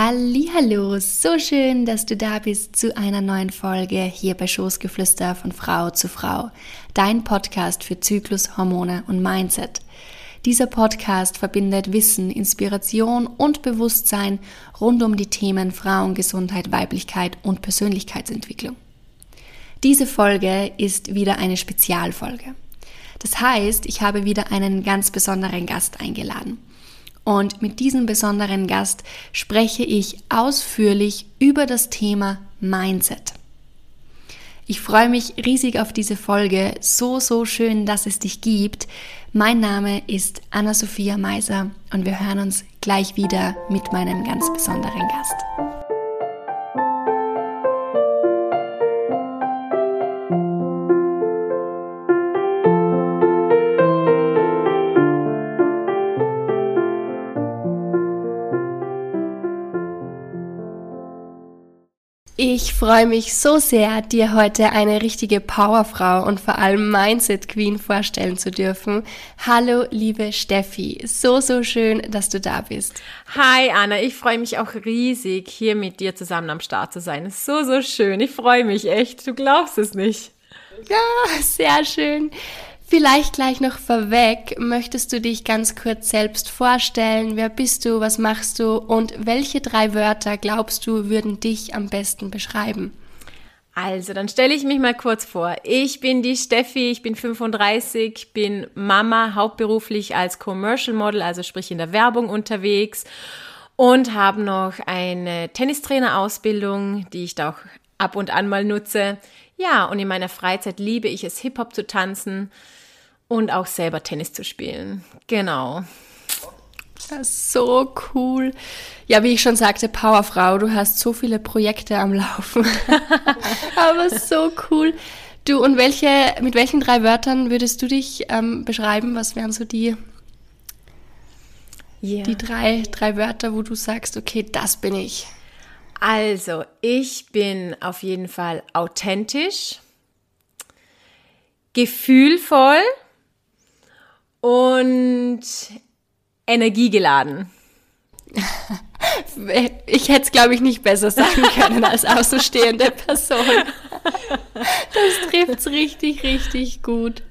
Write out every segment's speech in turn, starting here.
Hallo, so schön, dass du da bist zu einer neuen Folge hier bei Schoßgeflüster von Frau zu Frau, dein Podcast für Zyklus, Hormone und Mindset. Dieser Podcast verbindet Wissen, Inspiration und Bewusstsein rund um die Themen Frauengesundheit, Weiblichkeit und Persönlichkeitsentwicklung. Diese Folge ist wieder eine Spezialfolge. Das heißt, ich habe wieder einen ganz besonderen Gast eingeladen. Und mit diesem besonderen Gast spreche ich ausführlich über das Thema Mindset. Ich freue mich riesig auf diese Folge. So, so schön, dass es dich gibt. Mein Name ist Anna-Sophia Meiser und wir hören uns gleich wieder mit meinem ganz besonderen Gast. Ich freue mich so sehr, dir heute eine richtige Powerfrau und vor allem Mindset Queen vorstellen zu dürfen. Hallo, liebe Steffi. So, so schön, dass du da bist. Hi, Anna. Ich freue mich auch riesig, hier mit dir zusammen am Start zu sein. So, so schön. Ich freue mich echt. Du glaubst es nicht. Ja, sehr schön. Vielleicht gleich noch vorweg, möchtest du dich ganz kurz selbst vorstellen? Wer bist du? Was machst du? Und welche drei Wörter glaubst du würden dich am besten beschreiben? Also, dann stelle ich mich mal kurz vor. Ich bin die Steffi, ich bin 35, bin Mama, hauptberuflich als Commercial Model, also sprich in der Werbung unterwegs und habe noch eine Tennistrainerausbildung, die ich da auch ab und an mal nutze. Ja, und in meiner Freizeit liebe ich es, Hip-Hop zu tanzen und auch selber Tennis zu spielen. Genau. Das ist so cool. Ja, wie ich schon sagte, Powerfrau, du hast so viele Projekte am Laufen. Aber so cool. Du, und welche, mit welchen drei Wörtern würdest du dich ähm, beschreiben? Was wären so die, yeah. die drei, drei Wörter, wo du sagst, okay, das bin ich? Also, ich bin auf jeden Fall authentisch, gefühlvoll und energiegeladen. Ich hätte es, glaube ich, nicht besser sagen können als außenstehende Person. Das trifft es richtig, richtig gut.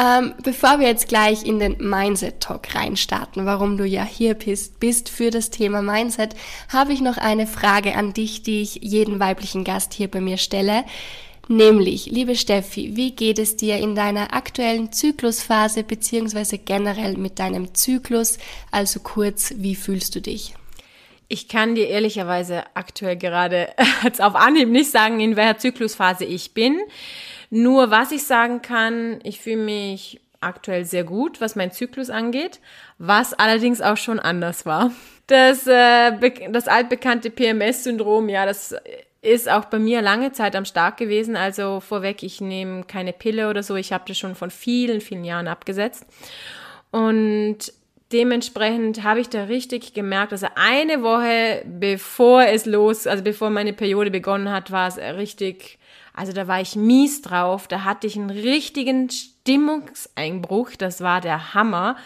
Ähm, bevor wir jetzt gleich in den Mindset-Talk reinstarten, warum du ja hier bist, bist für das Thema Mindset, habe ich noch eine Frage an dich, die ich jeden weiblichen Gast hier bei mir stelle. Nämlich, liebe Steffi, wie geht es dir in deiner aktuellen Zyklusphase beziehungsweise generell mit deinem Zyklus? Also kurz, wie fühlst du dich? Ich kann dir ehrlicherweise aktuell gerade jetzt auf Anhieb nicht sagen, in welcher Zyklusphase ich bin. Nur was ich sagen kann, ich fühle mich aktuell sehr gut, was mein Zyklus angeht, was allerdings auch schon anders war. Das, äh, das altbekannte PMS-Syndrom, ja, das ist auch bei mir lange Zeit am Start gewesen. Also vorweg, ich nehme keine Pille oder so. Ich habe das schon von vielen, vielen Jahren abgesetzt. Und dementsprechend habe ich da richtig gemerkt, also eine Woche bevor es los, also bevor meine Periode begonnen hat, war es richtig, also da war ich mies drauf. Da hatte ich einen richtigen Stimmungseinbruch. Das war der Hammer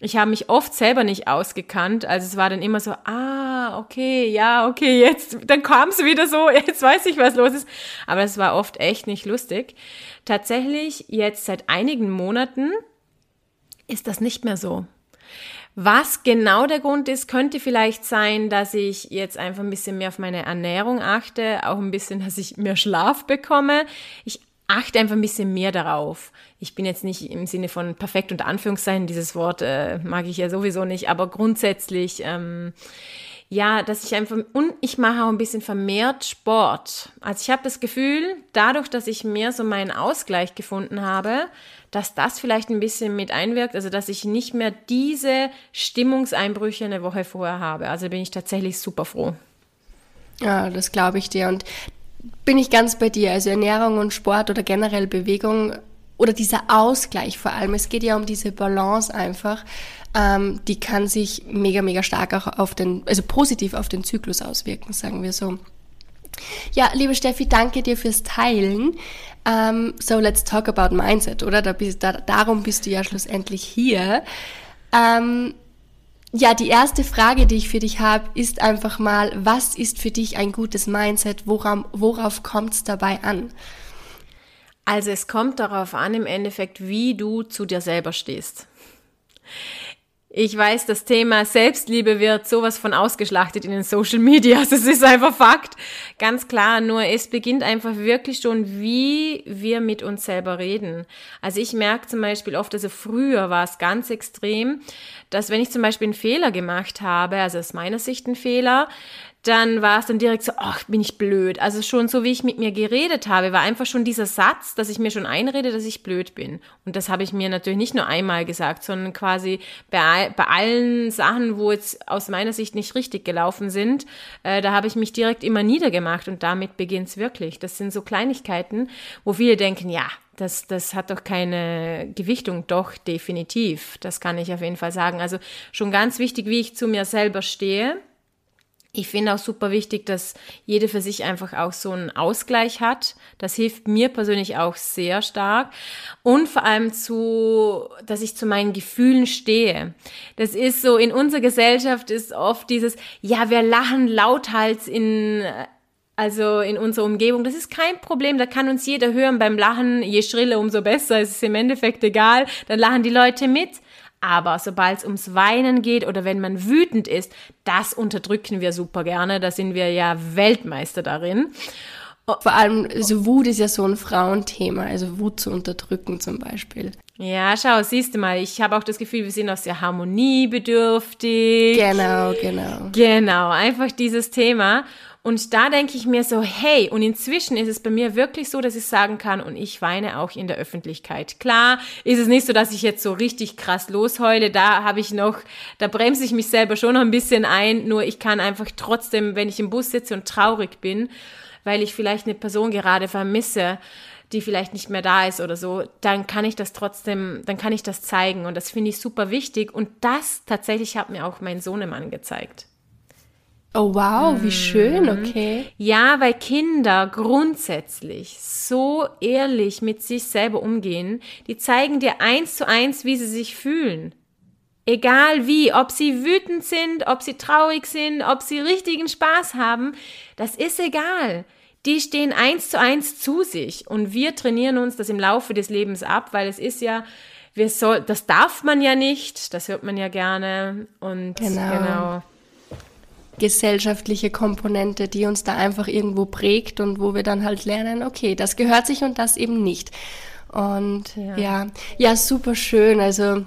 ich habe mich oft selber nicht ausgekannt. Also es war dann immer so, ah, okay, ja, okay, jetzt, dann kam es wieder so, jetzt weiß ich, was los ist. Aber es war oft echt nicht lustig. Tatsächlich, jetzt seit einigen Monaten ist das nicht mehr so. Was genau der Grund ist, könnte vielleicht sein, dass ich jetzt einfach ein bisschen mehr auf meine Ernährung achte, auch ein bisschen, dass ich mehr Schlaf bekomme. Ich achte einfach ein bisschen mehr darauf. Ich bin jetzt nicht im Sinne von perfekt unter Anführungszeichen, dieses Wort äh, mag ich ja sowieso nicht, aber grundsätzlich, ähm, ja, dass ich einfach, und ich mache auch ein bisschen vermehrt Sport. Also ich habe das Gefühl, dadurch, dass ich mehr so meinen Ausgleich gefunden habe, dass das vielleicht ein bisschen mit einwirkt, also dass ich nicht mehr diese Stimmungseinbrüche eine Woche vorher habe. Also bin ich tatsächlich super froh. Ja, das glaube ich dir. Und bin ich ganz bei dir. Also Ernährung und Sport oder generell Bewegung oder dieser Ausgleich vor allem. Es geht ja um diese Balance einfach. Ähm, die kann sich mega, mega stark auch auf den, also positiv auf den Zyklus auswirken, sagen wir so. Ja, liebe Steffi, danke dir fürs Teilen. Um, ähm, so, let's talk about Mindset, oder? Da bist, da, darum bist du ja schlussendlich hier. Um, ähm, ja, die erste Frage, die ich für dich habe, ist einfach mal, was ist für dich ein gutes Mindset? Worauf, worauf kommt es dabei an? Also es kommt darauf an, im Endeffekt, wie du zu dir selber stehst. Ich weiß, das Thema Selbstliebe wird sowas von ausgeschlachtet in den Social Media. Das ist einfach Fakt. Ganz klar. Nur es beginnt einfach wirklich schon, wie wir mit uns selber reden. Also ich merke zum Beispiel oft, also früher war es ganz extrem, dass wenn ich zum Beispiel einen Fehler gemacht habe, also aus meiner Sicht ein Fehler, dann war es dann direkt so, ach, bin ich blöd. Also schon so, wie ich mit mir geredet habe, war einfach schon dieser Satz, dass ich mir schon einrede, dass ich blöd bin. Und das habe ich mir natürlich nicht nur einmal gesagt, sondern quasi bei, bei allen Sachen, wo jetzt aus meiner Sicht nicht richtig gelaufen sind, äh, da habe ich mich direkt immer niedergemacht und damit beginnt es wirklich. Das sind so Kleinigkeiten, wo viele denken, ja, das, das hat doch keine Gewichtung. Doch, definitiv. Das kann ich auf jeden Fall sagen. Also schon ganz wichtig, wie ich zu mir selber stehe ich finde auch super wichtig, dass jede für sich einfach auch so einen Ausgleich hat. Das hilft mir persönlich auch sehr stark. Und vor allem zu, dass ich zu meinen Gefühlen stehe. Das ist so, in unserer Gesellschaft ist oft dieses, ja, wir lachen lauthals in, also in unserer Umgebung. Das ist kein Problem. Da kann uns jeder hören beim Lachen. Je schriller, umso besser. Es ist im Endeffekt egal. Dann lachen die Leute mit. Aber sobald es ums Weinen geht oder wenn man wütend ist, das unterdrücken wir super gerne. Da sind wir ja Weltmeister darin. Vor allem, also Wut ist ja so ein Frauenthema, also Wut zu unterdrücken zum Beispiel. Ja, schau, siehst du mal, ich habe auch das Gefühl, wir sind auch sehr harmoniebedürftig. Genau, genau. Genau, einfach dieses Thema. Und da denke ich mir so, hey, und inzwischen ist es bei mir wirklich so, dass ich sagen kann, und ich weine auch in der Öffentlichkeit. Klar ist es nicht so, dass ich jetzt so richtig krass losheule, da habe ich noch, da bremse ich mich selber schon noch ein bisschen ein, nur ich kann einfach trotzdem, wenn ich im Bus sitze und traurig bin, weil ich vielleicht eine Person gerade vermisse, die vielleicht nicht mehr da ist oder so, dann kann ich das trotzdem, dann kann ich das zeigen und das finde ich super wichtig und das tatsächlich hat mir auch mein Sohnemann gezeigt. Oh wow, wie schön, mhm. okay. Ja, weil Kinder grundsätzlich so ehrlich mit sich selber umgehen, die zeigen dir eins zu eins, wie sie sich fühlen. Egal wie, ob sie wütend sind, ob sie traurig sind, ob sie richtigen Spaß haben, das ist egal. Die stehen eins zu eins zu sich und wir trainieren uns das im Laufe des Lebens ab, weil es ist ja, wir soll, das darf man ja nicht, das hört man ja gerne und genau. genau gesellschaftliche Komponente, die uns da einfach irgendwo prägt und wo wir dann halt lernen, okay, das gehört sich und das eben nicht. Und ja, ja, ja super schön. Also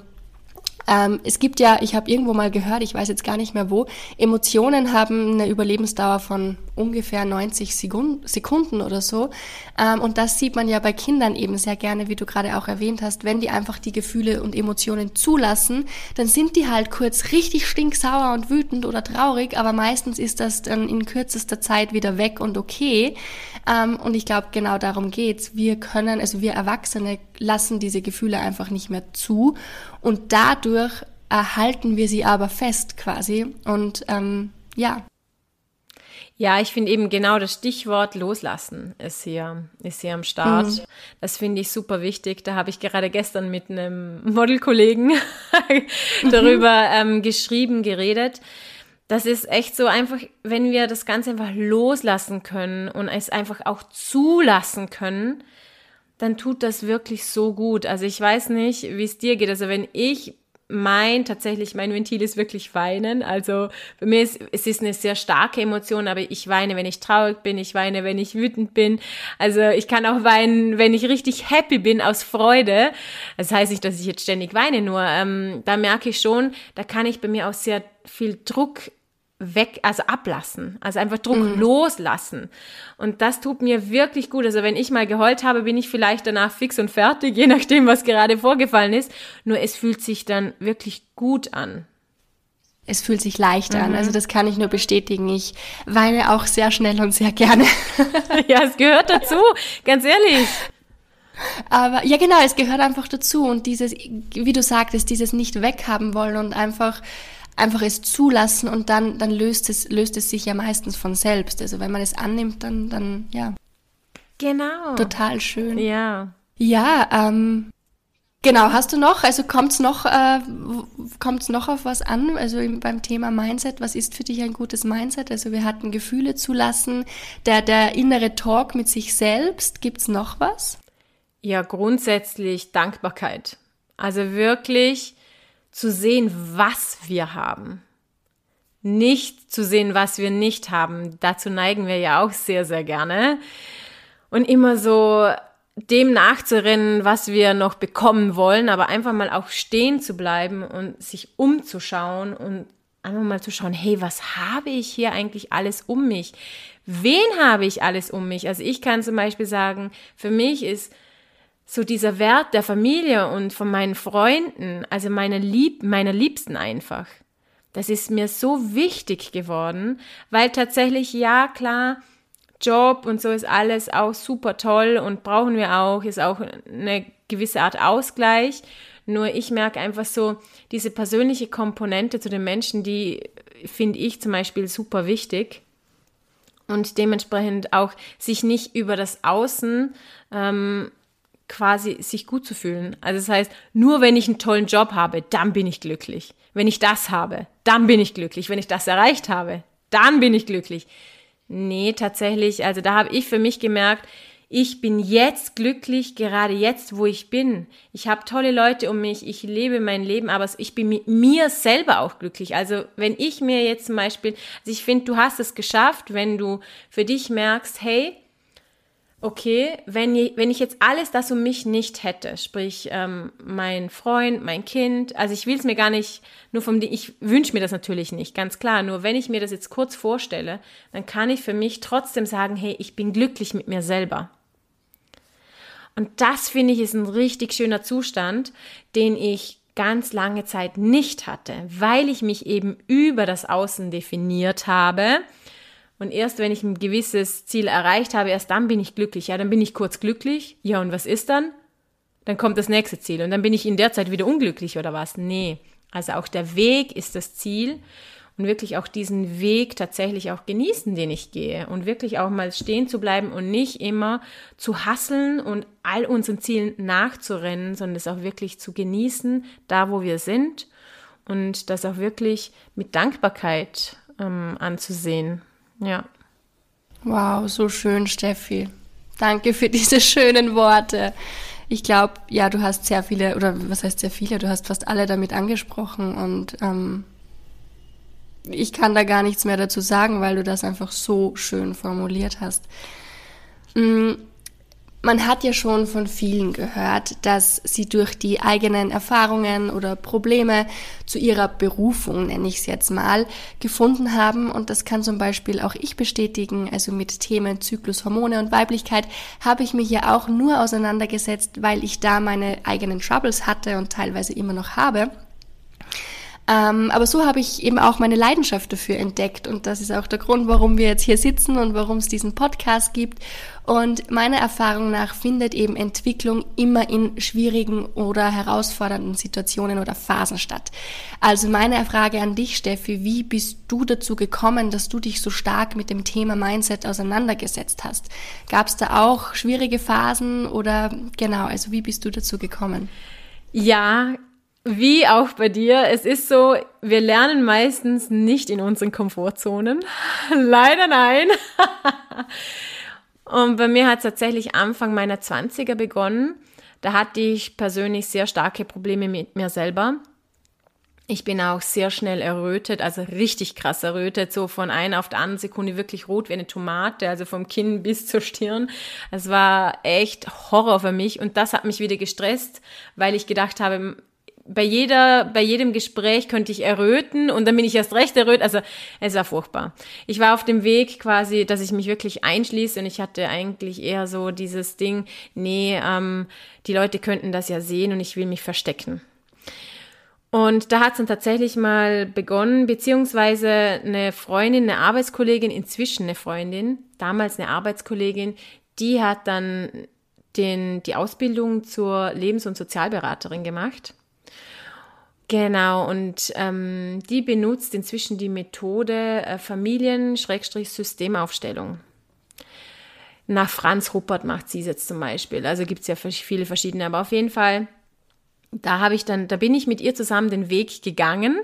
ähm, es gibt ja, ich habe irgendwo mal gehört, ich weiß jetzt gar nicht mehr wo, Emotionen haben eine Überlebensdauer von ungefähr 90 Sekunden oder so. Ähm, und das sieht man ja bei Kindern eben sehr gerne, wie du gerade auch erwähnt hast. Wenn die einfach die Gefühle und Emotionen zulassen, dann sind die halt kurz richtig stinksauer und wütend oder traurig, aber meistens ist das dann in kürzester Zeit wieder weg und okay. Ähm, und ich glaube, genau darum geht's. Wir können, also wir Erwachsene lassen diese Gefühle einfach nicht mehr zu und dadurch erhalten wir sie aber fest quasi und ähm, ja. Ja, ich finde eben genau das Stichwort loslassen ist hier, ist hier am Start. Mhm. Das finde ich super wichtig. Da habe ich gerade gestern mit einem Modelkollegen darüber ähm, geschrieben, geredet. Das ist echt so einfach, wenn wir das Ganze einfach loslassen können und es einfach auch zulassen können, dann tut das wirklich so gut. Also ich weiß nicht, wie es dir geht. Also wenn ich mein, tatsächlich, mein Ventil ist wirklich weinen. Also für mich ist es ist eine sehr starke Emotion, aber ich weine, wenn ich traurig bin, ich weine, wenn ich wütend bin. Also ich kann auch weinen, wenn ich richtig happy bin aus Freude. Das heißt nicht, dass ich jetzt ständig weine, nur ähm, da merke ich schon, da kann ich bei mir auch sehr viel Druck weg, also ablassen, also einfach Druck mhm. loslassen. Und das tut mir wirklich gut. Also wenn ich mal geheult habe, bin ich vielleicht danach fix und fertig, je nachdem, was gerade vorgefallen ist. Nur es fühlt sich dann wirklich gut an. Es fühlt sich leicht mhm. an. Also das kann ich nur bestätigen. Ich weine auch sehr schnell und sehr gerne. ja, es gehört dazu, ganz ehrlich. Aber ja, genau, es gehört einfach dazu. Und dieses, wie du sagtest, dieses nicht weghaben wollen und einfach einfach es zulassen und dann, dann löst, es, löst es sich ja meistens von selbst. Also wenn man es annimmt, dann, dann ja. Genau. Total schön. Ja. Ja, ähm, genau, hast du noch, also kommt es noch, äh, kommt es noch auf was an? Also beim Thema Mindset, was ist für dich ein gutes Mindset? Also wir hatten Gefühle zulassen, der, der innere Talk mit sich selbst. Gibt es noch was? Ja, grundsätzlich Dankbarkeit. Also wirklich zu sehen, was wir haben. Nicht zu sehen, was wir nicht haben. Dazu neigen wir ja auch sehr, sehr gerne. Und immer so dem nachzurennen, was wir noch bekommen wollen, aber einfach mal auch stehen zu bleiben und sich umzuschauen und einfach mal zu schauen, hey, was habe ich hier eigentlich alles um mich? Wen habe ich alles um mich? Also ich kann zum Beispiel sagen, für mich ist so dieser Wert der Familie und von meinen Freunden, also meiner, Lieb meiner Liebsten einfach. Das ist mir so wichtig geworden, weil tatsächlich, ja, klar, Job und so ist alles auch super toll und brauchen wir auch, ist auch eine gewisse Art Ausgleich. Nur ich merke einfach so, diese persönliche Komponente zu den Menschen, die finde ich zum Beispiel super wichtig. Und dementsprechend auch sich nicht über das Außen ähm, quasi sich gut zu fühlen. Also das heißt, nur wenn ich einen tollen Job habe, dann bin ich glücklich. Wenn ich das habe, dann bin ich glücklich. Wenn ich das erreicht habe, dann bin ich glücklich. Nee, tatsächlich, also da habe ich für mich gemerkt, ich bin jetzt glücklich, gerade jetzt, wo ich bin. Ich habe tolle Leute um mich, ich lebe mein Leben, aber ich bin mit mir selber auch glücklich. Also wenn ich mir jetzt zum Beispiel, also ich finde, du hast es geschafft, wenn du für dich merkst, hey, okay, wenn, wenn ich jetzt alles das um mich nicht hätte, sprich ähm, mein Freund, mein Kind, also ich will es mir gar nicht nur vom, ich wünsche mir das natürlich nicht, ganz klar, nur wenn ich mir das jetzt kurz vorstelle, dann kann ich für mich trotzdem sagen, hey, ich bin glücklich mit mir selber. Und das finde ich ist ein richtig schöner Zustand, den ich ganz lange Zeit nicht hatte, weil ich mich eben über das Außen definiert habe und erst wenn ich ein gewisses Ziel erreicht habe, erst dann bin ich glücklich. Ja, dann bin ich kurz glücklich. Ja, und was ist dann? Dann kommt das nächste Ziel. Und dann bin ich in der Zeit wieder unglücklich oder was? Nee. Also auch der Weg ist das Ziel. Und wirklich auch diesen Weg tatsächlich auch genießen, den ich gehe. Und wirklich auch mal stehen zu bleiben und nicht immer zu hasseln und all unseren Zielen nachzurennen, sondern es auch wirklich zu genießen, da wo wir sind. Und das auch wirklich mit Dankbarkeit ähm, anzusehen. Ja. Wow, so schön, Steffi. Danke für diese schönen Worte. Ich glaube, ja, du hast sehr viele, oder was heißt sehr viele, du hast fast alle damit angesprochen und ähm, ich kann da gar nichts mehr dazu sagen, weil du das einfach so schön formuliert hast. Mm, man hat ja schon von vielen gehört, dass sie durch die eigenen Erfahrungen oder Probleme zu ihrer Berufung, nenne ich es jetzt mal, gefunden haben. Und das kann zum Beispiel auch ich bestätigen. Also mit Themen Zyklus, Hormone und Weiblichkeit habe ich mich ja auch nur auseinandergesetzt, weil ich da meine eigenen Troubles hatte und teilweise immer noch habe. Ähm, aber so habe ich eben auch meine Leidenschaft dafür entdeckt und das ist auch der Grund, warum wir jetzt hier sitzen und warum es diesen Podcast gibt. Und meiner Erfahrung nach findet eben Entwicklung immer in schwierigen oder herausfordernden Situationen oder Phasen statt. Also meine Frage an dich, Steffi, wie bist du dazu gekommen, dass du dich so stark mit dem Thema Mindset auseinandergesetzt hast? Gab es da auch schwierige Phasen oder genau, also wie bist du dazu gekommen? Ja, wie auch bei dir, es ist so, wir lernen meistens nicht in unseren Komfortzonen. Leider nein. Und bei mir hat es tatsächlich Anfang meiner 20er begonnen. Da hatte ich persönlich sehr starke Probleme mit mir selber. Ich bin auch sehr schnell errötet, also richtig krass errötet, so von einer auf der anderen Sekunde wirklich rot wie eine Tomate, also vom Kinn bis zur Stirn. Es war echt Horror für mich und das hat mich wieder gestresst, weil ich gedacht habe, bei jeder, bei jedem Gespräch könnte ich erröten und dann bin ich erst recht errötet. Also es war furchtbar. Ich war auf dem Weg quasi, dass ich mich wirklich einschließe und ich hatte eigentlich eher so dieses Ding, nee, ähm, die Leute könnten das ja sehen und ich will mich verstecken. Und da hat es dann tatsächlich mal begonnen, beziehungsweise eine Freundin, eine Arbeitskollegin, inzwischen eine Freundin, damals eine Arbeitskollegin, die hat dann den, die Ausbildung zur Lebens- und Sozialberaterin gemacht. Genau, und ähm, die benutzt inzwischen die Methode äh, Familien-Systemaufstellung. Nach Franz Ruppert macht sie es jetzt zum Beispiel. Also gibt es ja viele verschiedene, aber auf jeden Fall da habe ich dann, da bin ich mit ihr zusammen den Weg gegangen.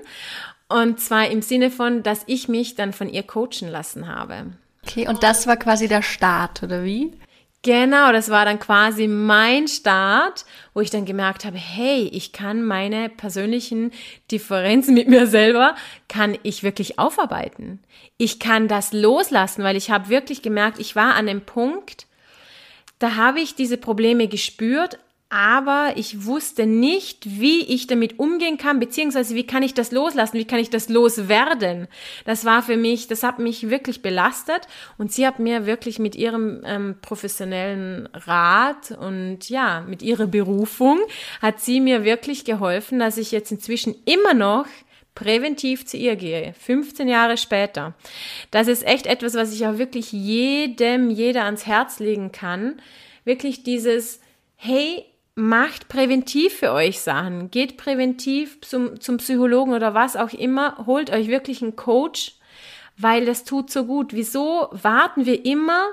Und zwar im Sinne von, dass ich mich dann von ihr coachen lassen habe. Okay, und das war quasi der Start, oder wie? Genau, das war dann quasi mein Start, wo ich dann gemerkt habe, hey, ich kann meine persönlichen Differenzen mit mir selber, kann ich wirklich aufarbeiten. Ich kann das loslassen, weil ich habe wirklich gemerkt, ich war an dem Punkt, da habe ich diese Probleme gespürt, aber ich wusste nicht, wie ich damit umgehen kann, beziehungsweise wie kann ich das loslassen, wie kann ich das loswerden. Das war für mich, das hat mich wirklich belastet und sie hat mir wirklich mit ihrem ähm, professionellen Rat und ja, mit ihrer Berufung hat sie mir wirklich geholfen, dass ich jetzt inzwischen immer noch präventiv zu ihr gehe, 15 Jahre später. Das ist echt etwas, was ich auch wirklich jedem, jeder ans Herz legen kann. Wirklich dieses, hey, macht präventiv für euch Sachen. Geht präventiv zum, zum Psychologen oder was auch immer. Holt euch wirklich einen Coach, weil das tut so gut. Wieso warten wir immer,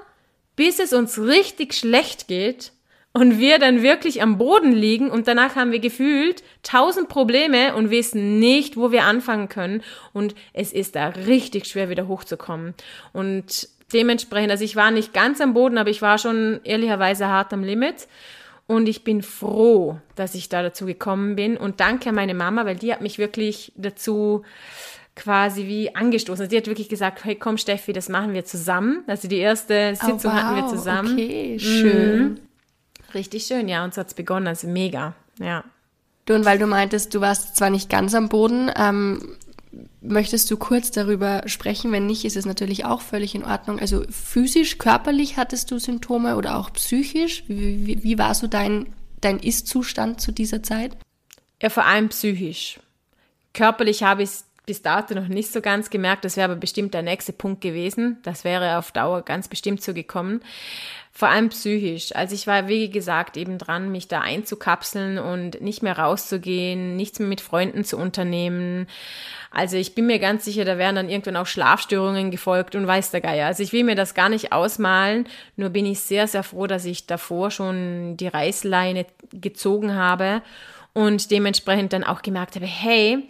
bis es uns richtig schlecht geht und wir dann wirklich am Boden liegen und danach haben wir gefühlt tausend Probleme und wissen nicht, wo wir anfangen können und es ist da richtig schwer wieder hochzukommen. Und dementsprechend, also ich war nicht ganz am Boden, aber ich war schon ehrlicherweise hart am Limit und ich bin froh, dass ich da dazu gekommen bin. Und danke an meine Mama, weil die hat mich wirklich dazu quasi wie angestoßen. Also die hat wirklich gesagt, hey komm Steffi, das machen wir zusammen. Also die erste Sitzung oh, wow. hatten wir zusammen. Okay, schön. Mhm. Richtig schön, ja. Und so hat's begonnen, also mega, ja. Du, und weil du meintest, du warst zwar nicht ganz am Boden, ähm, Möchtest du kurz darüber sprechen? Wenn nicht, ist es natürlich auch völlig in Ordnung. Also physisch, körperlich hattest du Symptome oder auch psychisch? Wie, wie, wie war so dein, dein Ist-Zustand zu dieser Zeit? Ja, vor allem psychisch. Körperlich habe ich es bis dato noch nicht so ganz gemerkt. Das wäre aber bestimmt der nächste Punkt gewesen. Das wäre auf Dauer ganz bestimmt so gekommen. Vor allem psychisch. Also ich war, wie gesagt, eben dran, mich da einzukapseln und nicht mehr rauszugehen, nichts mehr mit Freunden zu unternehmen. Also ich bin mir ganz sicher, da wären dann irgendwann auch Schlafstörungen gefolgt und weiß der Geier. Also ich will mir das gar nicht ausmalen, nur bin ich sehr, sehr froh, dass ich davor schon die Reißleine gezogen habe und dementsprechend dann auch gemerkt habe, hey,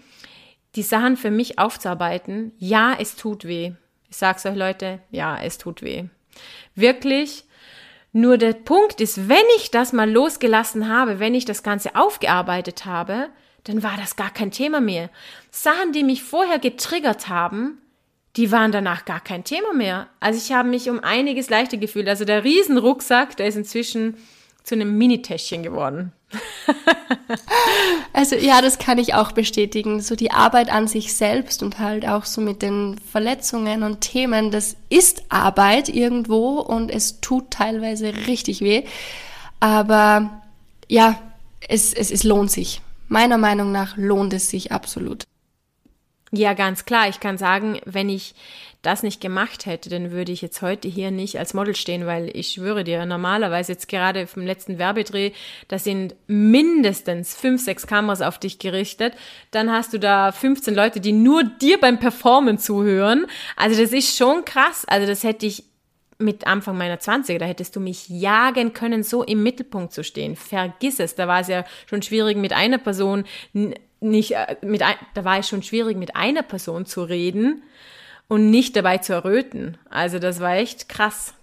die Sachen für mich aufzuarbeiten, ja, es tut weh. Ich sag's euch Leute, ja, es tut weh. Wirklich, nur der Punkt ist, wenn ich das mal losgelassen habe, wenn ich das Ganze aufgearbeitet habe, dann war das gar kein Thema mehr. Sachen, die mich vorher getriggert haben, die waren danach gar kein Thema mehr. Also ich habe mich um einiges leichter gefühlt. Also der Riesenrucksack, der ist inzwischen zu einem Mini-Täschchen geworden. also ja, das kann ich auch bestätigen. So die Arbeit an sich selbst und halt auch so mit den Verletzungen und Themen, das ist Arbeit irgendwo und es tut teilweise richtig weh. Aber ja, es, es, es lohnt sich. Meiner Meinung nach lohnt es sich absolut. Ja, ganz klar. Ich kann sagen, wenn ich das nicht gemacht hätte, dann würde ich jetzt heute hier nicht als Model stehen, weil ich schwöre dir, normalerweise jetzt gerade vom letzten Werbedreh, da sind mindestens fünf, sechs Kameras auf dich gerichtet. Dann hast du da 15 Leute, die nur dir beim Performen zuhören. Also das ist schon krass. Also das hätte ich mit Anfang meiner 20er, da hättest du mich jagen können, so im Mittelpunkt zu stehen. Vergiss es. Da war es ja schon schwierig mit einer Person nicht äh, mit ein, da war es schon schwierig mit einer Person zu reden und nicht dabei zu erröten. Also das war echt krass.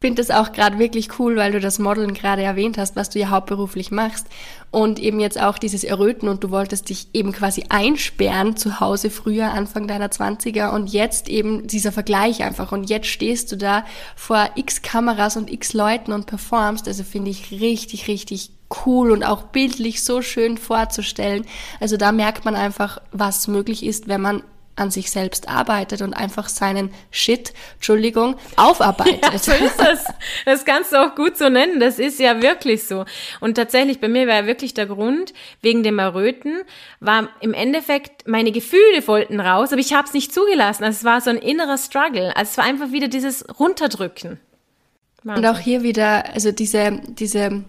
Ich finde das auch gerade wirklich cool, weil du das Modeln gerade erwähnt hast, was du ja hauptberuflich machst und eben jetzt auch dieses Erröten und du wolltest dich eben quasi einsperren zu Hause früher, Anfang deiner 20er und jetzt eben dieser Vergleich einfach und jetzt stehst du da vor x Kameras und x Leuten und performst, also finde ich richtig, richtig cool und auch bildlich so schön vorzustellen. Also da merkt man einfach, was möglich ist, wenn man an sich selbst arbeitet und einfach seinen Shit, Entschuldigung, aufarbeitet. Ja, so ist das. Das kannst du auch gut so nennen. Das ist ja wirklich so. Und tatsächlich, bei mir war ja wirklich der Grund, wegen dem Erröten, war im Endeffekt, meine Gefühle wollten raus, aber ich habe es nicht zugelassen. Also es war so ein innerer Struggle. Also es war einfach wieder dieses Runterdrücken. Wahnsinn. Und auch hier wieder, also diese, diese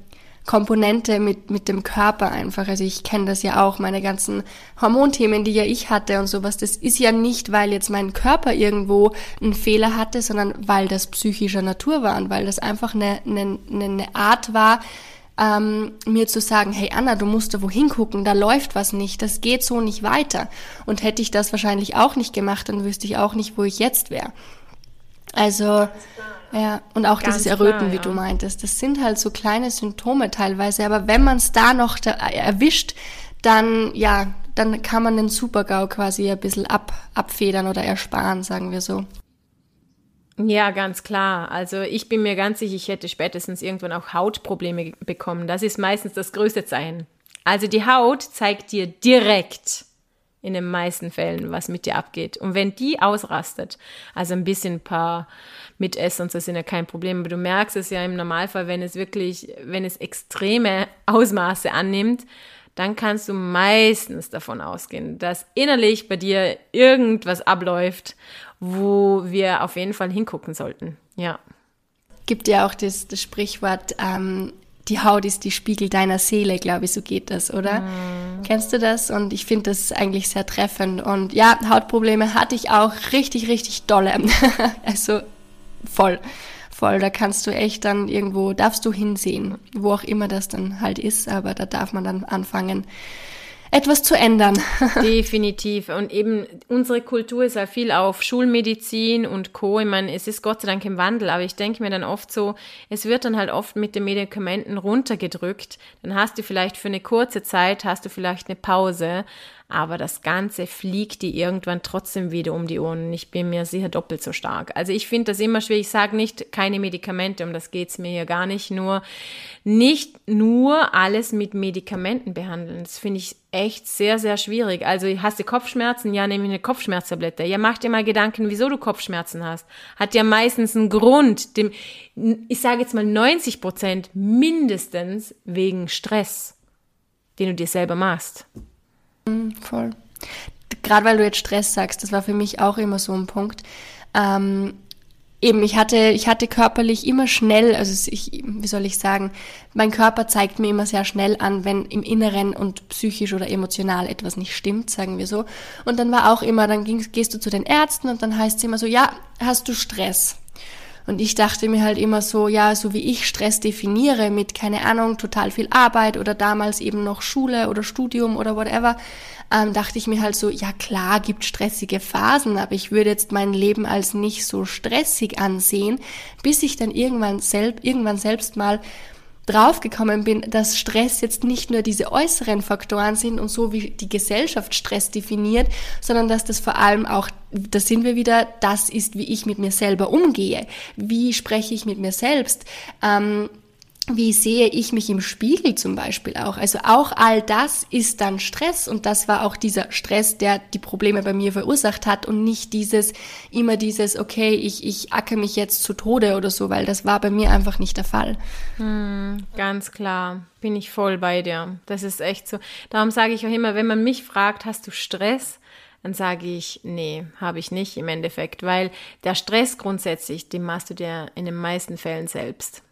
Komponente mit, mit dem Körper einfach. Also ich kenne das ja auch, meine ganzen Hormonthemen, die ja ich hatte und sowas. Das ist ja nicht, weil jetzt mein Körper irgendwo einen Fehler hatte, sondern weil das psychischer Natur war und weil das einfach eine, eine, eine Art war, ähm, mir zu sagen, hey Anna, du musst da wohin gucken, da läuft was nicht, das geht so nicht weiter. Und hätte ich das wahrscheinlich auch nicht gemacht, dann wüsste ich auch nicht, wo ich jetzt wäre. Also, ja, und auch Ganz dieses Erröten, klar, wie ja. du meintest, das sind halt so kleine Symptome teilweise, aber wenn man es da noch da erwischt, dann, ja, dann kann man den Supergau quasi ein bisschen ab, abfedern oder ersparen, sagen wir so. Ja, ganz klar. Also ich bin mir ganz sicher, ich hätte spätestens irgendwann auch Hautprobleme bekommen. Das ist meistens das größte Zeichen. Also die Haut zeigt dir direkt in den meisten Fällen, was mit dir abgeht. Und wenn die ausrastet, also ein bisschen ein paar Mitessen und so sind ja kein Problem, aber du merkst es ja im Normalfall, wenn es wirklich, wenn es extreme Ausmaße annimmt, dann kannst du meistens davon ausgehen, dass innerlich bei dir irgendwas abläuft wo wir auf jeden Fall hingucken sollten. Ja. Gibt ja auch das, das Sprichwort, ähm, die Haut ist die Spiegel deiner Seele, glaube ich, so geht das, oder? Mm. Kennst du das? Und ich finde das eigentlich sehr treffend. Und ja, Hautprobleme hatte ich auch richtig, richtig dolle. also voll, voll. Da kannst du echt dann irgendwo, darfst du hinsehen, wo auch immer das dann halt ist, aber da darf man dann anfangen, etwas zu ändern. Definitiv. Und eben unsere Kultur ist ja viel auf Schulmedizin und Co. Ich meine, es ist Gott sei Dank im Wandel, aber ich denke mir dann oft so, es wird dann halt oft mit den Medikamenten runtergedrückt. Dann hast du vielleicht für eine kurze Zeit, hast du vielleicht eine Pause, aber das Ganze fliegt dir irgendwann trotzdem wieder um die Ohren. Ich bin mir sicher doppelt so stark. Also ich finde das immer schwierig. Ich sage nicht keine Medikamente, um das geht's mir hier gar nicht. Nur nicht nur alles mit Medikamenten behandeln. Das finde ich echt sehr, sehr schwierig. Also hast du Kopfschmerzen? Ja, nehme ich eine Kopfschmerztablette. Ja, mach dir mal Gedanken, wieso du Kopfschmerzen hast. Hat ja meistens einen Grund. Dem, ich sage jetzt mal 90 Prozent mindestens wegen Stress, den du dir selber machst. Voll. Gerade weil du jetzt Stress sagst, das war für mich auch immer so ein Punkt. Ähm, eben, ich hatte, ich hatte körperlich immer schnell, also ich, wie soll ich sagen, mein Körper zeigt mir immer sehr schnell an, wenn im Inneren und psychisch oder emotional etwas nicht stimmt, sagen wir so. Und dann war auch immer, dann ging, gehst du zu den Ärzten und dann heißt es immer so, ja, hast du Stress? Und ich dachte mir halt immer so, ja, so wie ich Stress definiere mit, keine Ahnung, total viel Arbeit oder damals eben noch Schule oder Studium oder whatever, ähm, dachte ich mir halt so, ja klar, gibt stressige Phasen, aber ich würde jetzt mein Leben als nicht so stressig ansehen, bis ich dann irgendwann, selb, irgendwann selbst mal draufgekommen bin, dass Stress jetzt nicht nur diese äußeren Faktoren sind und so wie die Gesellschaft Stress definiert, sondern dass das vor allem auch, da sind wir wieder, das ist, wie ich mit mir selber umgehe. Wie spreche ich mit mir selbst? Ähm, wie sehe ich mich im Spiegel zum Beispiel auch? Also auch all das ist dann Stress und das war auch dieser Stress, der die Probleme bei mir verursacht hat und nicht dieses, immer dieses, okay, ich, ich acker mich jetzt zu Tode oder so, weil das war bei mir einfach nicht der Fall. Hm, ganz klar, bin ich voll bei dir. Das ist echt so. Darum sage ich auch immer, wenn man mich fragt, hast du Stress? Dann sage ich, nee, habe ich nicht im Endeffekt, weil der Stress grundsätzlich, den machst du dir in den meisten Fällen selbst.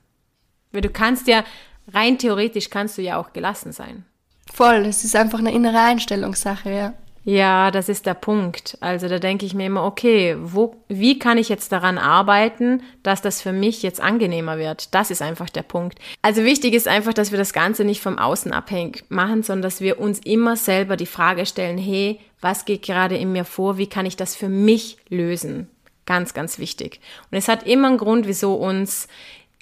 Weil du kannst ja, rein theoretisch kannst du ja auch gelassen sein. Voll, es ist einfach eine innere Einstellungssache, ja. Ja, das ist der Punkt. Also da denke ich mir immer, okay, wo, wie kann ich jetzt daran arbeiten, dass das für mich jetzt angenehmer wird? Das ist einfach der Punkt. Also wichtig ist einfach, dass wir das Ganze nicht vom Außen abhängig machen, sondern dass wir uns immer selber die Frage stellen, hey, was geht gerade in mir vor? Wie kann ich das für mich lösen? Ganz, ganz wichtig. Und es hat immer einen Grund, wieso uns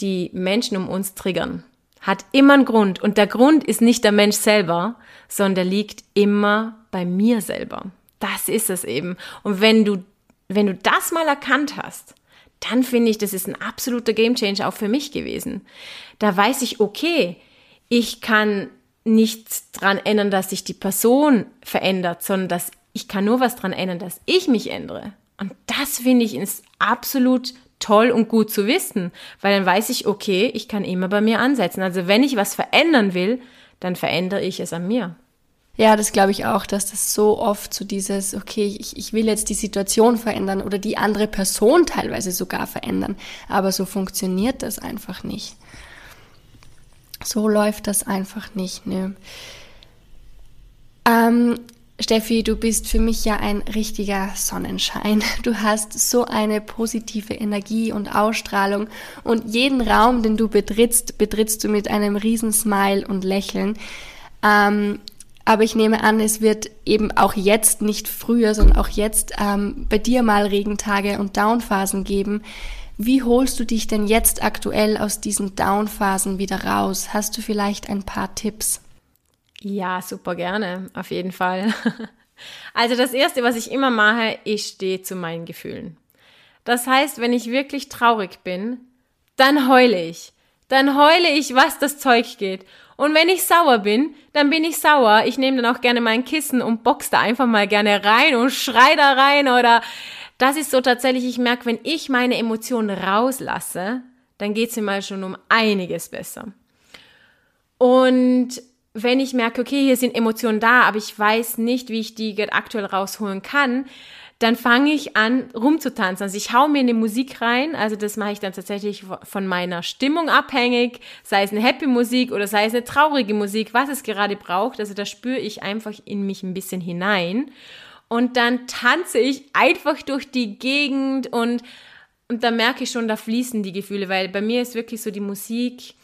die Menschen um uns triggern. Hat immer einen Grund. Und der Grund ist nicht der Mensch selber, sondern der liegt immer bei mir selber. Das ist es eben. Und wenn du, wenn du das mal erkannt hast, dann finde ich, das ist ein absoluter Gamechanger auch für mich gewesen. Da weiß ich, okay, ich kann nichts dran ändern, dass sich die Person verändert, sondern dass ich kann nur was dran ändern, dass ich mich ändere. Und das finde ich ist absolut toll und gut zu wissen, weil dann weiß ich, okay, ich kann immer bei mir ansetzen. Also wenn ich was verändern will, dann verändere ich es an mir. Ja, das glaube ich auch, dass das so oft so dieses, okay, ich, ich will jetzt die Situation verändern oder die andere Person teilweise sogar verändern. Aber so funktioniert das einfach nicht. So läuft das einfach nicht. Ne? Ähm, Steffi, du bist für mich ja ein richtiger Sonnenschein. Du hast so eine positive Energie und Ausstrahlung und jeden Raum, den du betrittst, betrittst du mit einem riesen Smile und Lächeln. Ähm, aber ich nehme an, es wird eben auch jetzt, nicht früher, sondern auch jetzt ähm, bei dir mal Regentage und Downphasen geben. Wie holst du dich denn jetzt aktuell aus diesen Downphasen wieder raus? Hast du vielleicht ein paar Tipps? Ja, super gerne, auf jeden Fall. Also das Erste, was ich immer mache, ich stehe zu meinen Gefühlen. Das heißt, wenn ich wirklich traurig bin, dann heule ich. Dann heule ich, was das Zeug geht. Und wenn ich sauer bin, dann bin ich sauer. Ich nehme dann auch gerne mein Kissen und box da einfach mal gerne rein und schrei da rein oder das ist so tatsächlich, ich merke, wenn ich meine Emotionen rauslasse, dann geht es mir mal schon um einiges besser. Und wenn ich merke, okay, hier sind Emotionen da, aber ich weiß nicht, wie ich die aktuell rausholen kann, dann fange ich an rumzutanzen. Also ich hau mir eine Musik rein, also das mache ich dann tatsächlich von meiner Stimmung abhängig, sei es eine Happy Musik oder sei es eine traurige Musik, was es gerade braucht. Also da spüre ich einfach in mich ein bisschen hinein und dann tanze ich einfach durch die Gegend und und da merke ich schon, da fließen die Gefühle, weil bei mir ist wirklich so die Musik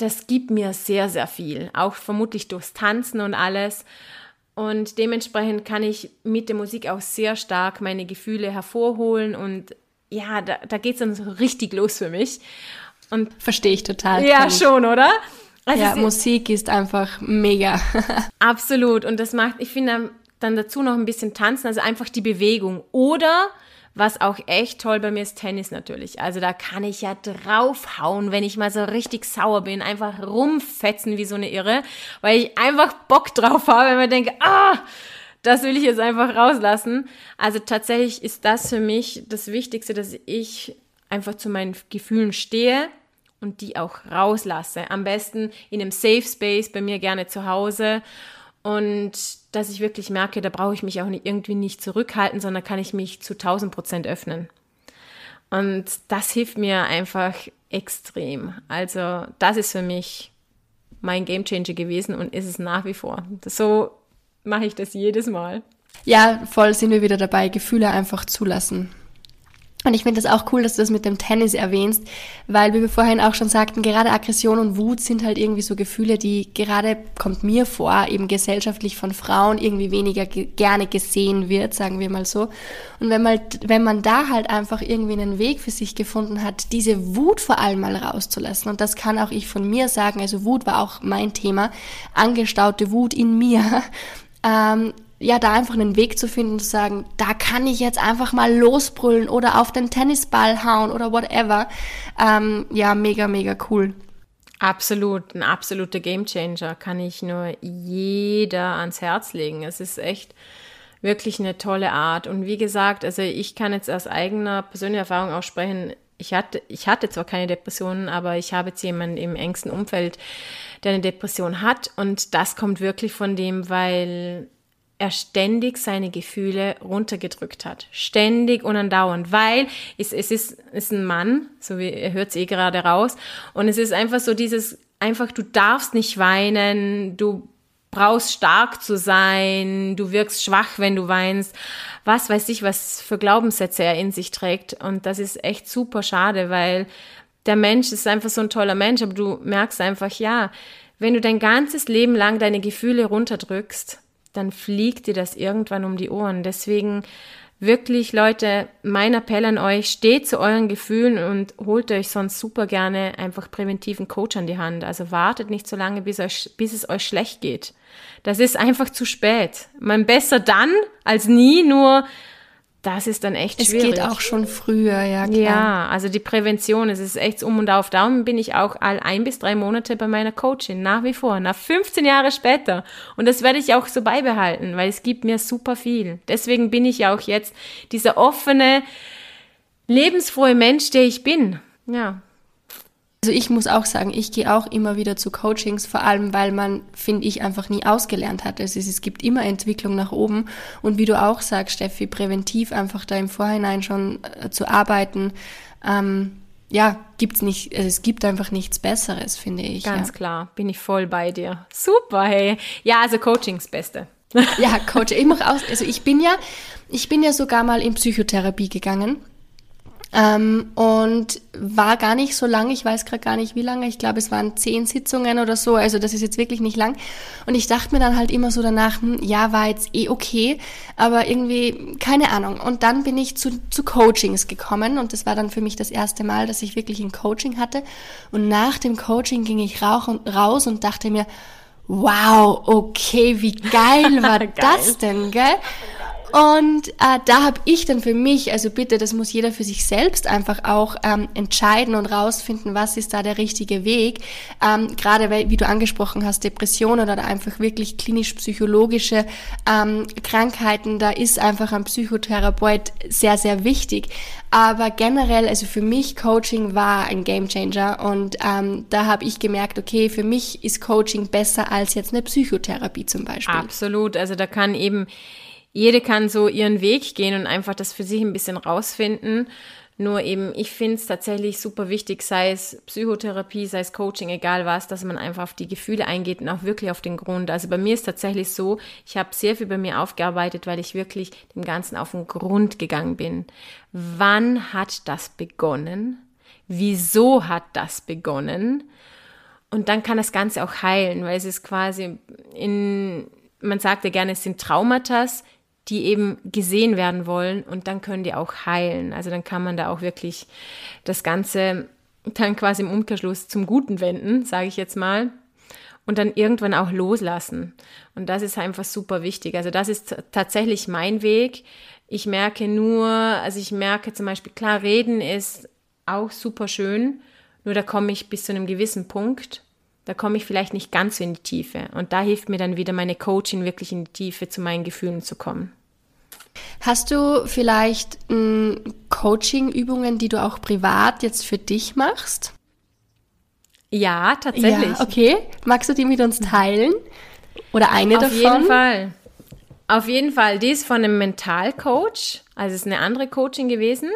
das gibt mir sehr, sehr viel. Auch vermutlich durchs Tanzen und alles. Und dementsprechend kann ich mit der Musik auch sehr stark meine Gefühle hervorholen und ja, da, da geht es dann so richtig los für mich. Und verstehe ich total. Ja, schon, oder? Also ja, Musik ist einfach mega. Absolut. Und das macht, ich finde dann dazu noch ein bisschen tanzen, also einfach die Bewegung. Oder was auch echt toll bei mir ist, Tennis natürlich. Also da kann ich ja draufhauen, wenn ich mal so richtig sauer bin, einfach rumfetzen wie so eine Irre, weil ich einfach Bock drauf habe, wenn man denkt, ah, das will ich jetzt einfach rauslassen. Also tatsächlich ist das für mich das Wichtigste, dass ich einfach zu meinen Gefühlen stehe und die auch rauslasse. Am besten in einem Safe Space, bei mir gerne zu Hause und dass ich wirklich merke, da brauche ich mich auch nicht, irgendwie nicht zurückhalten, sondern kann ich mich zu 1000 Prozent öffnen. Und das hilft mir einfach extrem. Also das ist für mich mein Gamechanger gewesen und ist es nach wie vor. So mache ich das jedes Mal. Ja, voll sind wir wieder dabei, Gefühle einfach zulassen. Und ich finde das auch cool, dass du das mit dem Tennis erwähnst, weil wie wir vorhin auch schon sagten, gerade Aggression und Wut sind halt irgendwie so Gefühle, die gerade, kommt mir vor, eben gesellschaftlich von Frauen irgendwie weniger ge gerne gesehen wird, sagen wir mal so. Und wenn man, wenn man da halt einfach irgendwie einen Weg für sich gefunden hat, diese Wut vor allem mal rauszulassen, und das kann auch ich von mir sagen, also Wut war auch mein Thema, angestaute Wut in mir, ähm, ja, da einfach einen Weg zu finden, zu sagen, da kann ich jetzt einfach mal losbrüllen oder auf den Tennisball hauen oder whatever. Ähm, ja, mega, mega cool. Absolut, ein absoluter Gamechanger kann ich nur jeder ans Herz legen. Es ist echt wirklich eine tolle Art. Und wie gesagt, also ich kann jetzt aus eigener persönlicher Erfahrung auch sprechen. Ich hatte, ich hatte zwar keine Depressionen, aber ich habe jetzt jemanden im engsten Umfeld, der eine Depression hat. Und das kommt wirklich von dem, weil er ständig seine Gefühle runtergedrückt hat. Ständig und andauernd, weil es, es ist, ist ein Mann, so wie er hört es eh gerade raus. Und es ist einfach so dieses, einfach, du darfst nicht weinen, du brauchst stark zu sein, du wirkst schwach, wenn du weinst. Was weiß ich, was für Glaubenssätze er in sich trägt. Und das ist echt super schade, weil der Mensch ist einfach so ein toller Mensch, aber du merkst einfach, ja, wenn du dein ganzes Leben lang deine Gefühle runterdrückst, dann fliegt dir das irgendwann um die Ohren. Deswegen wirklich, Leute, mein Appell an euch, steht zu euren Gefühlen und holt euch sonst super gerne einfach präventiven Coach an die Hand. Also wartet nicht so lange, bis, euch, bis es euch schlecht geht. Das ist einfach zu spät. Man besser dann als nie, nur das ist dann echt schwierig. Es geht auch schon früher, ja klar. Ja, also die Prävention, es ist echt um und auf. Darum bin ich auch all ein bis drei Monate bei meiner Coachin, nach wie vor, nach 15 Jahre später. Und das werde ich auch so beibehalten, weil es gibt mir super viel. Deswegen bin ich ja auch jetzt dieser offene, lebensfrohe Mensch, der ich bin. Ja. Also ich muss auch sagen, ich gehe auch immer wieder zu Coachings, vor allem weil man, finde ich, einfach nie ausgelernt hat. Also es gibt immer Entwicklung nach oben und wie du auch sagst, Steffi, präventiv einfach da im Vorhinein schon äh, zu arbeiten, ähm, ja, gibt's nicht, also es gibt einfach nichts Besseres, finde ich. Ganz ja. klar, bin ich voll bei dir. Super, hey. Ja, also Coachings Beste. ja, Coach. Ich mache aus, also ich bin ja, ich bin ja sogar mal in Psychotherapie gegangen. Ähm, und war gar nicht so lang, ich weiß gerade gar nicht wie lange, ich glaube es waren zehn Sitzungen oder so, also das ist jetzt wirklich nicht lang. Und ich dachte mir dann halt immer so danach, hm, ja, war jetzt eh okay, aber irgendwie, keine Ahnung. Und dann bin ich zu, zu Coachings gekommen und das war dann für mich das erste Mal, dass ich wirklich ein Coaching hatte. Und nach dem Coaching ging ich raus und dachte mir, wow, okay, wie geil war geil. das denn, gell? Und äh, da habe ich dann für mich, also bitte, das muss jeder für sich selbst einfach auch ähm, entscheiden und rausfinden, was ist da der richtige Weg. Ähm, Gerade weil, wie du angesprochen hast, Depressionen oder einfach wirklich klinisch-psychologische ähm, Krankheiten, da ist einfach ein Psychotherapeut sehr, sehr wichtig. Aber generell, also für mich, Coaching war ein Gamechanger und ähm, da habe ich gemerkt, okay, für mich ist Coaching besser als jetzt eine Psychotherapie zum Beispiel. Absolut, also da kann eben jede kann so ihren Weg gehen und einfach das für sich ein bisschen rausfinden. Nur eben, ich finde es tatsächlich super wichtig, sei es Psychotherapie, sei es Coaching, egal was, dass man einfach auf die Gefühle eingeht und auch wirklich auf den Grund. Also bei mir ist tatsächlich so, ich habe sehr viel bei mir aufgearbeitet, weil ich wirklich dem Ganzen auf den Grund gegangen bin. Wann hat das begonnen? Wieso hat das begonnen? Und dann kann das Ganze auch heilen, weil es ist quasi in, man sagt ja gerne, es sind Traumata, die eben gesehen werden wollen und dann können die auch heilen. Also dann kann man da auch wirklich das Ganze dann quasi im Umkehrschluss zum Guten wenden, sage ich jetzt mal, und dann irgendwann auch loslassen. Und das ist einfach super wichtig. Also das ist tatsächlich mein Weg. Ich merke nur, also ich merke zum Beispiel, klar, reden ist auch super schön, nur da komme ich bis zu einem gewissen Punkt. Da komme ich vielleicht nicht ganz so in die Tiefe. Und da hilft mir dann wieder meine Coaching wirklich in die Tiefe zu meinen Gefühlen zu kommen. Hast du vielleicht hm, Coaching-Übungen, die du auch privat jetzt für dich machst? Ja, tatsächlich. Ja, okay. Magst du die mit uns teilen? Oder eine Auf davon? Auf jeden Fall. Auf jeden Fall. Die ist von einem Mentalcoach. Also es ist eine andere Coaching gewesen.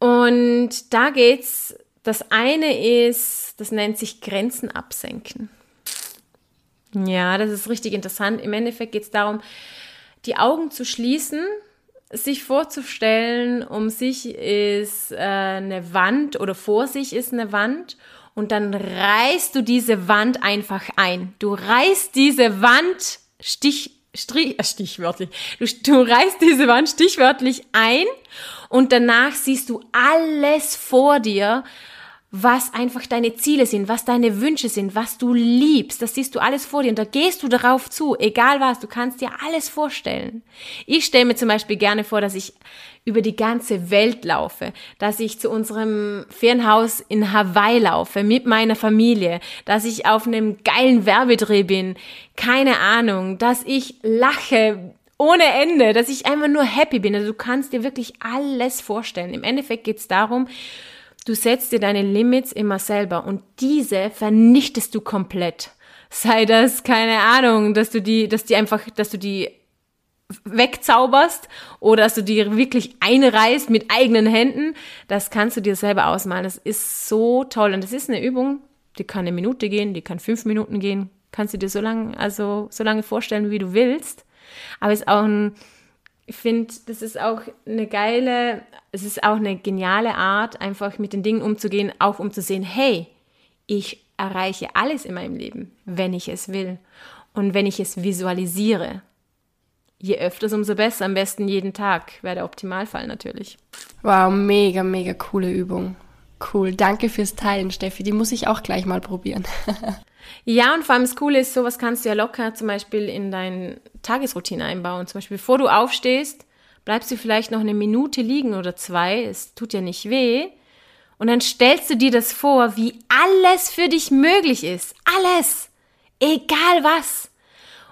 Und da geht's, das eine ist, das nennt sich Grenzen absenken. Ja, das ist richtig interessant. Im Endeffekt geht es darum, die Augen zu schließen, sich vorzustellen, um sich ist äh, eine Wand oder vor sich ist eine Wand und dann reißt du diese Wand einfach ein. Du reißt diese Wand stich, strich, äh, stichwörtlich, du, du reißt diese Wand stichwörtlich ein und danach siehst du alles vor dir, was einfach deine Ziele sind, was deine Wünsche sind, was du liebst. Das siehst du alles vor dir und da gehst du darauf zu, egal was, du kannst dir alles vorstellen. Ich stelle mir zum Beispiel gerne vor, dass ich über die ganze Welt laufe, dass ich zu unserem Ferienhaus in Hawaii laufe mit meiner Familie, dass ich auf einem geilen Werbedreh bin, keine Ahnung, dass ich lache ohne Ende, dass ich einfach nur happy bin. Also du kannst dir wirklich alles vorstellen. Im Endeffekt geht es darum, Du setzt dir deine Limits immer selber und diese vernichtest du komplett. Sei das, keine Ahnung, dass du die, dass die einfach, dass du die wegzauberst oder dass du die wirklich einreißt mit eigenen Händen, das kannst du dir selber ausmalen. Das ist so toll und das ist eine Übung, die kann eine Minute gehen, die kann fünf Minuten gehen, kannst du dir so lange, also so lange vorstellen, wie du willst. Aber es ist auch ein ich finde, das ist auch eine geile, es ist auch eine geniale Art, einfach mit den Dingen umzugehen, auch um zu sehen, hey, ich erreiche alles in meinem Leben, wenn ich es will und wenn ich es visualisiere. Je öfters, umso besser. Am besten jeden Tag wäre der Optimalfall natürlich. Wow, mega, mega coole Übung. Cool. Danke fürs Teilen, Steffi. Die muss ich auch gleich mal probieren. Ja, und vor allem das Coole ist, sowas kannst du ja locker zum Beispiel in deine Tagesroutine einbauen. Zum Beispiel, bevor du aufstehst, bleibst du vielleicht noch eine Minute liegen oder zwei. Es tut ja nicht weh. Und dann stellst du dir das vor, wie alles für dich möglich ist. Alles. Egal was.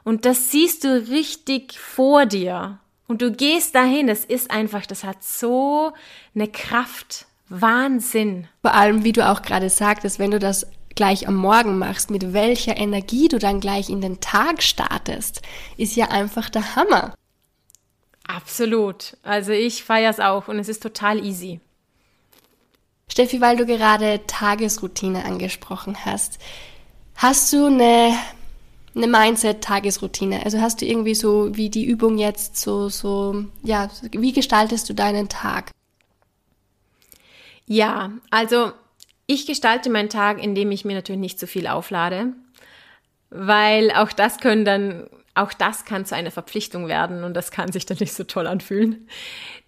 Und das siehst du richtig vor dir. Und du gehst dahin. Das ist einfach, das hat so eine Kraft. Wahnsinn. Vor allem, wie du auch gerade sagtest, wenn du das gleich am Morgen machst, mit welcher Energie du dann gleich in den Tag startest, ist ja einfach der Hammer. Absolut. Also ich feiere es auch und es ist total easy. Steffi, weil du gerade Tagesroutine angesprochen hast, hast du eine eine Mindset-Tagesroutine? Also hast du irgendwie so wie die Übung jetzt so, so, ja, wie gestaltest du deinen Tag? Ja, also ich gestalte meinen Tag, indem ich mir natürlich nicht zu viel auflade, weil auch das können dann, auch das kann zu einer Verpflichtung werden und das kann sich dann nicht so toll anfühlen.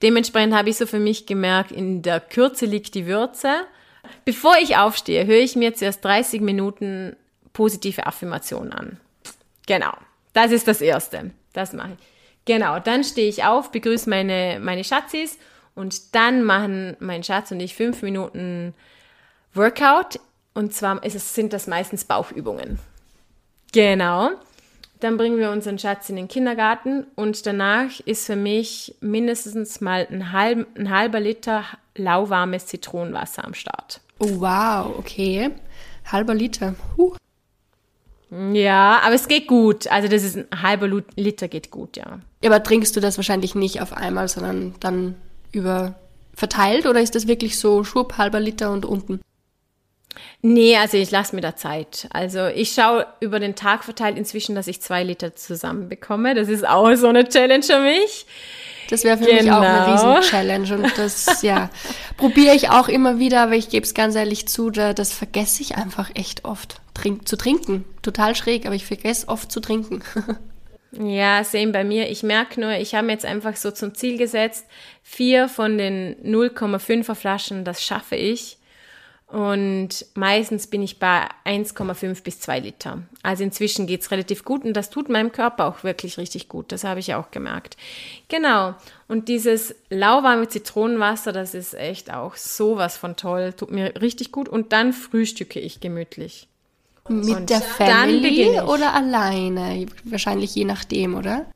Dementsprechend habe ich so für mich gemerkt, in der Kürze liegt die Würze. Bevor ich aufstehe, höre ich mir zuerst 30 Minuten positive Affirmationen an. Genau, das ist das Erste. Das mache ich. Genau, dann stehe ich auf, begrüße meine, meine Schatzis und dann machen mein Schatz und ich fünf Minuten Workout. Und zwar es, sind das meistens Bauchübungen. Genau. Dann bringen wir unseren Schatz in den Kindergarten und danach ist für mich mindestens mal ein, halb, ein halber Liter lauwarmes Zitronenwasser am Start. Oh, wow, okay. Halber Liter. Huh. Ja, aber es geht gut. Also das ist ein halber Liter geht gut, ja. Aber trinkst du das wahrscheinlich nicht auf einmal, sondern dann über verteilt oder ist das wirklich so schwupp, halber Liter und unten? Nee, also ich lasse mir da Zeit. Also ich schaue über den Tag verteilt inzwischen, dass ich zwei Liter zusammenbekomme. Das ist auch so eine Challenge für mich. Das wäre für genau. mich auch eine genau. Riesen-Challenge und das, ja, probiere ich auch immer wieder, aber ich gebe es ganz ehrlich zu, da, das vergesse ich einfach echt oft, trink, zu trinken. Total schräg, aber ich vergesse oft zu trinken. Ja, same bei mir. Ich merke nur, ich habe mir jetzt einfach so zum Ziel gesetzt, vier von den 0,5er Flaschen, das schaffe ich. Und meistens bin ich bei 1,5 bis 2 Liter. Also inzwischen geht's relativ gut und das tut meinem Körper auch wirklich richtig gut. Das habe ich auch gemerkt. Genau. Und dieses lauwarme Zitronenwasser, das ist echt auch sowas von toll. Tut mir richtig gut. Und dann frühstücke ich gemütlich. Mit und der Family oder alleine? Wahrscheinlich je nachdem, oder?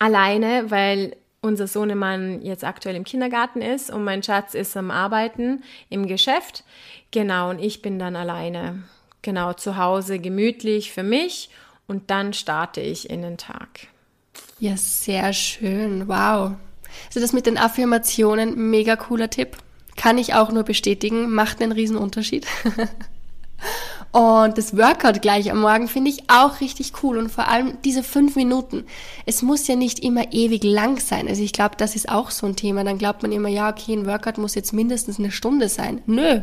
Alleine, weil unser Sohnemann jetzt aktuell im Kindergarten ist und mein Schatz ist am Arbeiten im Geschäft. Genau, und ich bin dann alleine. Genau, zu Hause gemütlich für mich und dann starte ich in den Tag. Ja, sehr schön. Wow. Also das mit den Affirmationen, mega cooler Tipp. Kann ich auch nur bestätigen, macht einen riesen Unterschied. Und das Workout gleich am Morgen finde ich auch richtig cool. Und vor allem diese fünf Minuten. Es muss ja nicht immer ewig lang sein. Also ich glaube, das ist auch so ein Thema. Dann glaubt man immer, ja, okay, ein Workout muss jetzt mindestens eine Stunde sein. Nö.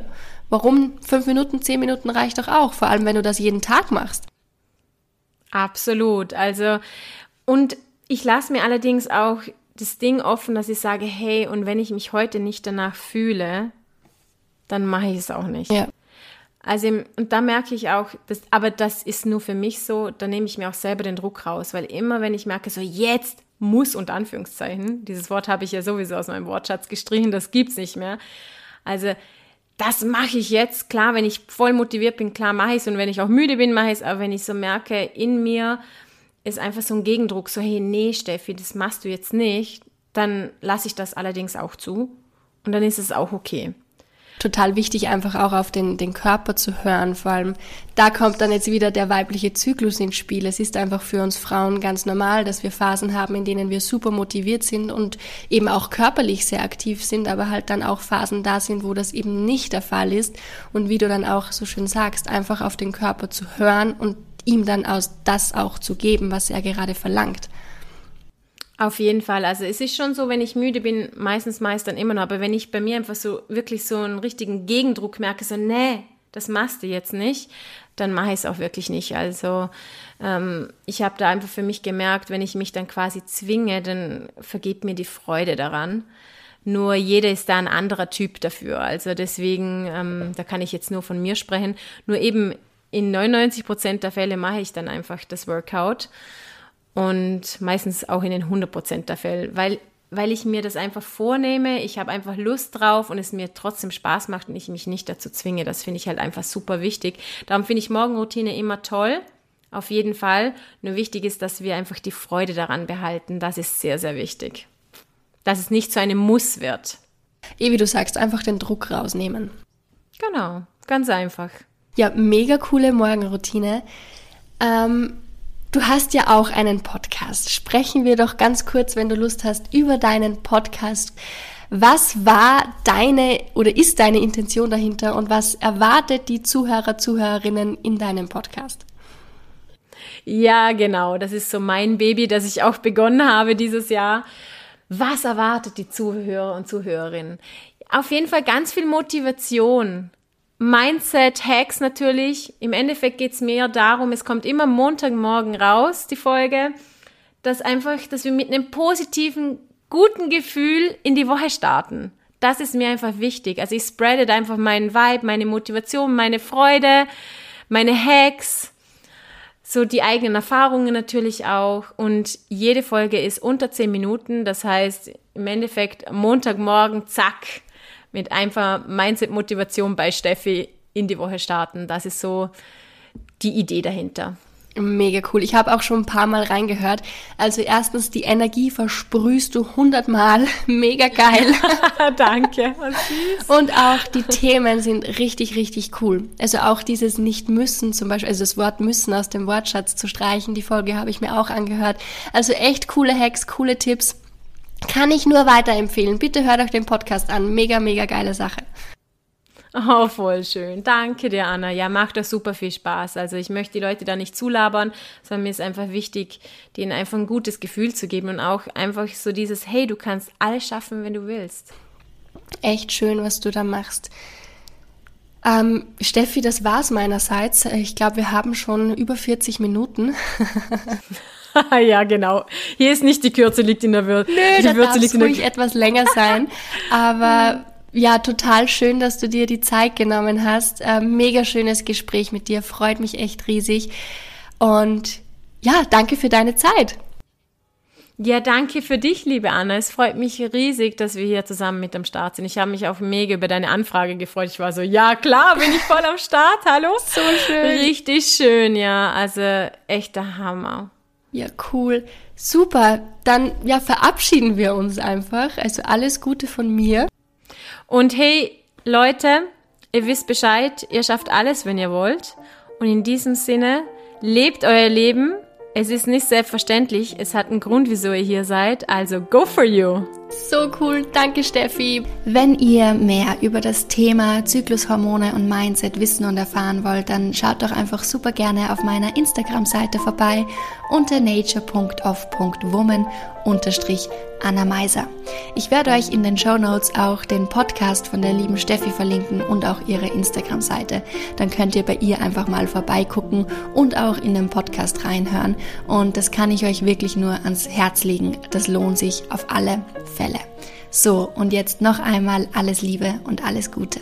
Warum? Fünf Minuten, zehn Minuten reicht doch auch. Vor allem, wenn du das jeden Tag machst. Absolut. Also, und ich lasse mir allerdings auch das Ding offen, dass ich sage, hey, und wenn ich mich heute nicht danach fühle, dann mache ich es auch nicht. Ja. Also, und da merke ich auch, dass, aber das ist nur für mich so, da nehme ich mir auch selber den Druck raus, weil immer, wenn ich merke, so jetzt muss, unter Anführungszeichen, dieses Wort habe ich ja sowieso aus meinem Wortschatz gestrichen, das gibt's nicht mehr. Also, das mache ich jetzt. Klar, wenn ich voll motiviert bin, klar mache ich es. Und wenn ich auch müde bin, mache ich es. Aber wenn ich so merke, in mir ist einfach so ein Gegendruck, so, hey, nee, Steffi, das machst du jetzt nicht, dann lasse ich das allerdings auch zu. Und dann ist es auch okay total wichtig, einfach auch auf den, den Körper zu hören. Vor allem, da kommt dann jetzt wieder der weibliche Zyklus ins Spiel. Es ist einfach für uns Frauen ganz normal, dass wir Phasen haben, in denen wir super motiviert sind und eben auch körperlich sehr aktiv sind, aber halt dann auch Phasen da sind, wo das eben nicht der Fall ist. Und wie du dann auch so schön sagst, einfach auf den Körper zu hören und ihm dann aus das auch zu geben, was er gerade verlangt. Auf jeden Fall. Also es ist schon so, wenn ich müde bin, meistens meist dann immer noch. Aber wenn ich bei mir einfach so wirklich so einen richtigen Gegendruck merke, so, nee, das machst du jetzt nicht, dann mache ich es auch wirklich nicht. Also ähm, ich habe da einfach für mich gemerkt, wenn ich mich dann quasi zwinge, dann vergeht mir die Freude daran. Nur jeder ist da ein anderer Typ dafür. Also deswegen, ähm, da kann ich jetzt nur von mir sprechen. Nur eben in 99 Prozent der Fälle mache ich dann einfach das Workout und meistens auch in den 100% der Fälle, weil, weil ich mir das einfach vornehme, ich habe einfach Lust drauf und es mir trotzdem Spaß macht und ich mich nicht dazu zwinge. Das finde ich halt einfach super wichtig. Darum finde ich Morgenroutine immer toll, auf jeden Fall. Nur wichtig ist, dass wir einfach die Freude daran behalten. Das ist sehr, sehr wichtig. Dass es nicht zu einem Muss wird. Eh, wie du sagst, einfach den Druck rausnehmen. Genau, ganz einfach. Ja, mega coole Morgenroutine. Ähm, Du hast ja auch einen Podcast. Sprechen wir doch ganz kurz, wenn du Lust hast, über deinen Podcast. Was war deine oder ist deine Intention dahinter und was erwartet die Zuhörer, Zuhörerinnen in deinem Podcast? Ja, genau. Das ist so mein Baby, das ich auch begonnen habe dieses Jahr. Was erwartet die Zuhörer und Zuhörerinnen? Auf jeden Fall ganz viel Motivation. Mindset, Hacks natürlich. Im Endeffekt geht es mehr darum, es kommt immer Montagmorgen raus, die Folge, dass einfach, dass wir mit einem positiven, guten Gefühl in die Woche starten. Das ist mir einfach wichtig. Also ich spreade einfach meinen Vibe, meine Motivation, meine Freude, meine Hacks, so die eigenen Erfahrungen natürlich auch. Und jede Folge ist unter zehn Minuten. Das heißt, im Endeffekt Montagmorgen, zack, mit einfach Mindset-Motivation bei Steffi in die Woche starten. Das ist so die Idee dahinter. Mega cool. Ich habe auch schon ein paar Mal reingehört. Also erstens, die Energie versprühst du hundertmal. Mega geil. Danke. Und auch die Themen sind richtig, richtig cool. Also auch dieses Nicht-Müssen zum Beispiel, also das Wort Müssen aus dem Wortschatz zu streichen, die Folge habe ich mir auch angehört. Also echt coole Hacks, coole Tipps. Kann ich nur weiterempfehlen. Bitte hört euch den Podcast an. Mega, mega geile Sache. Oh, voll schön. Danke dir, Anna. Ja, macht doch super viel Spaß. Also ich möchte die Leute da nicht zulabern, sondern mir ist einfach wichtig, denen einfach ein gutes Gefühl zu geben und auch einfach so dieses, hey, du kannst alles schaffen, wenn du willst. Echt schön, was du da machst. Ähm, Steffi, das war's meinerseits. Ich glaube, wir haben schon über 40 Minuten. ja, genau. Hier ist nicht die Kürze liegt in der Würze. Nö, die Würze liegt in der ruhig etwas länger sein. Aber ja, total schön, dass du dir die Zeit genommen hast. Äh, mega schönes Gespräch mit dir, freut mich echt riesig. Und ja, danke für deine Zeit. Ja, danke für dich, liebe Anna. Es freut mich riesig, dass wir hier zusammen mit am Start sind. Ich habe mich auch mega über deine Anfrage gefreut. Ich war so, ja klar, bin ich voll am Start. Hallo? So schön. Richtig schön, ja. Also echter Hammer. Ja, cool. Super. Dann ja, verabschieden wir uns einfach. Also alles Gute von mir. Und hey, Leute, ihr wisst Bescheid, ihr schafft alles, wenn ihr wollt. Und in diesem Sinne, lebt euer Leben. Es ist nicht selbstverständlich. Es hat einen Grund, wieso ihr hier seid. Also go for you. So cool. Danke, Steffi. Wenn ihr mehr über das Thema Zyklushormone und Mindset wissen und erfahren wollt, dann schaut doch einfach super gerne auf meiner Instagram-Seite vorbei unter nature.of.woman Anna Meiser. Ich werde euch in den Show Notes auch den Podcast von der lieben Steffi verlinken und auch ihre Instagram-Seite. Dann könnt ihr bei ihr einfach mal vorbeigucken und auch in den Podcast reinhören. Und das kann ich euch wirklich nur ans Herz legen. Das lohnt sich auf alle Fälle. So, und jetzt noch einmal alles Liebe und alles Gute.